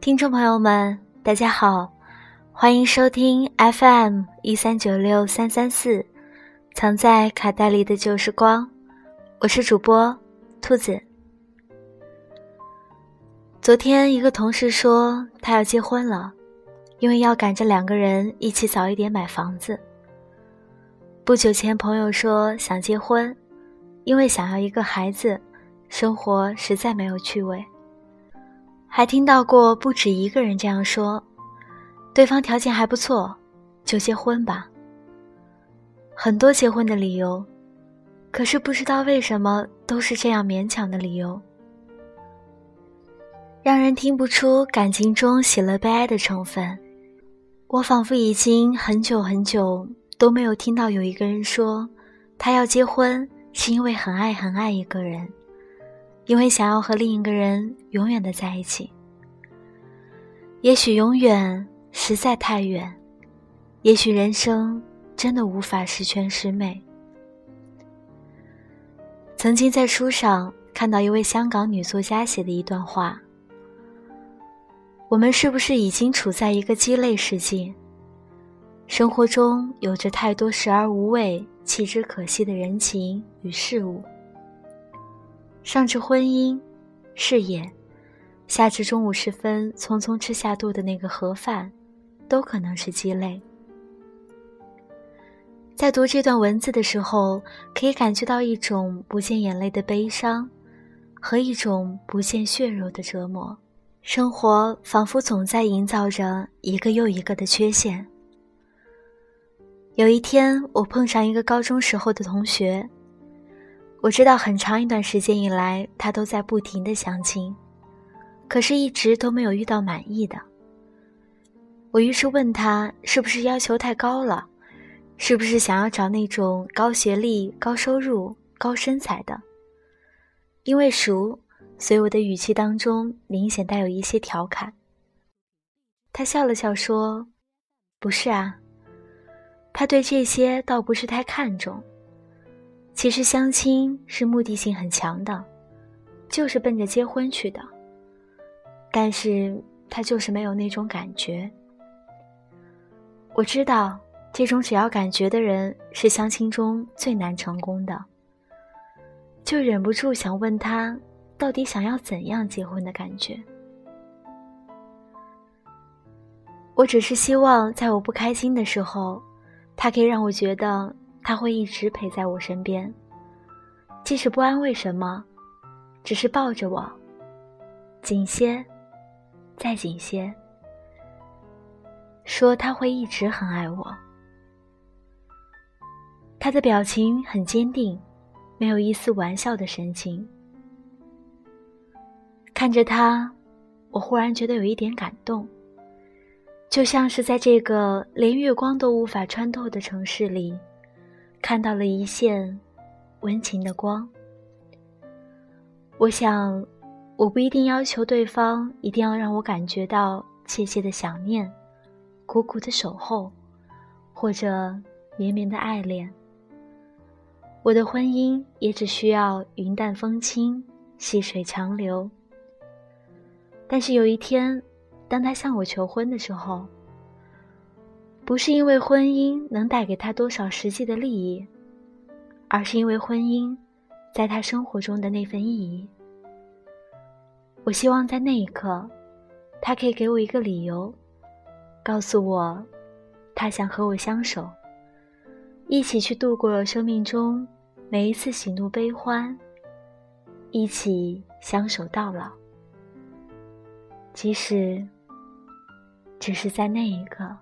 听众朋友们，大家好，欢迎收听 FM 一三九六三三四，藏在卡带里的旧时光，我是主播兔子。昨天一个同事说他要结婚了，因为要赶着两个人一起早一点买房子。不久前朋友说想结婚，因为想要一个孩子，生活实在没有趣味。还听到过不止一个人这样说，对方条件还不错，就结婚吧。很多结婚的理由，可是不知道为什么都是这样勉强的理由，让人听不出感情中喜乐悲哀的成分。我仿佛已经很久很久都没有听到有一个人说，他要结婚是因为很爱很爱一个人。因为想要和另一个人永远的在一起，也许永远实在太远，也许人生真的无法十全十美。曾经在书上看到一位香港女作家写的一段话：我们是不是已经处在一个鸡肋世界？生活中有着太多食而无味、弃之可惜的人情与事物。上至婚姻、事业，下至中午时分匆匆吃下肚的那个盒饭，都可能是鸡肋。在读这段文字的时候，可以感觉到一种不见眼泪的悲伤，和一种不见血肉的折磨。生活仿佛总在营造着一个又一个的缺陷。有一天，我碰上一个高中时候的同学。我知道很长一段时间以来，他都在不停的相亲，可是一直都没有遇到满意的。我于是问他，是不是要求太高了？是不是想要找那种高学历、高收入、高身材的？因为熟，所以我的语气当中明显带有一些调侃。他笑了笑说：“不是啊，他对这些倒不是太看重。”其实相亲是目的性很强的，就是奔着结婚去的。但是他就是没有那种感觉。我知道这种只要感觉的人是相亲中最难成功的，就忍不住想问他，到底想要怎样结婚的感觉？我只是希望在我不开心的时候，他可以让我觉得。他会一直陪在我身边，即使不安慰什么，只是抱着我，紧些，再紧些，说他会一直很爱我。他的表情很坚定，没有一丝玩笑的神情。看着他，我忽然觉得有一点感动，就像是在这个连月光都无法穿透的城市里。看到了一线温情的光。我想，我不一定要求对方一定要让我感觉到切切的想念、苦苦的守候，或者绵绵的爱恋。我的婚姻也只需要云淡风轻、细水长流。但是有一天，当他向我求婚的时候，不是因为婚姻能带给他多少实际的利益，而是因为婚姻在他生活中的那份意义。我希望在那一刻，他可以给我一个理由，告诉我，他想和我相守，一起去度过生命中每一次喜怒悲欢，一起相守到老。即使只是在那一刻。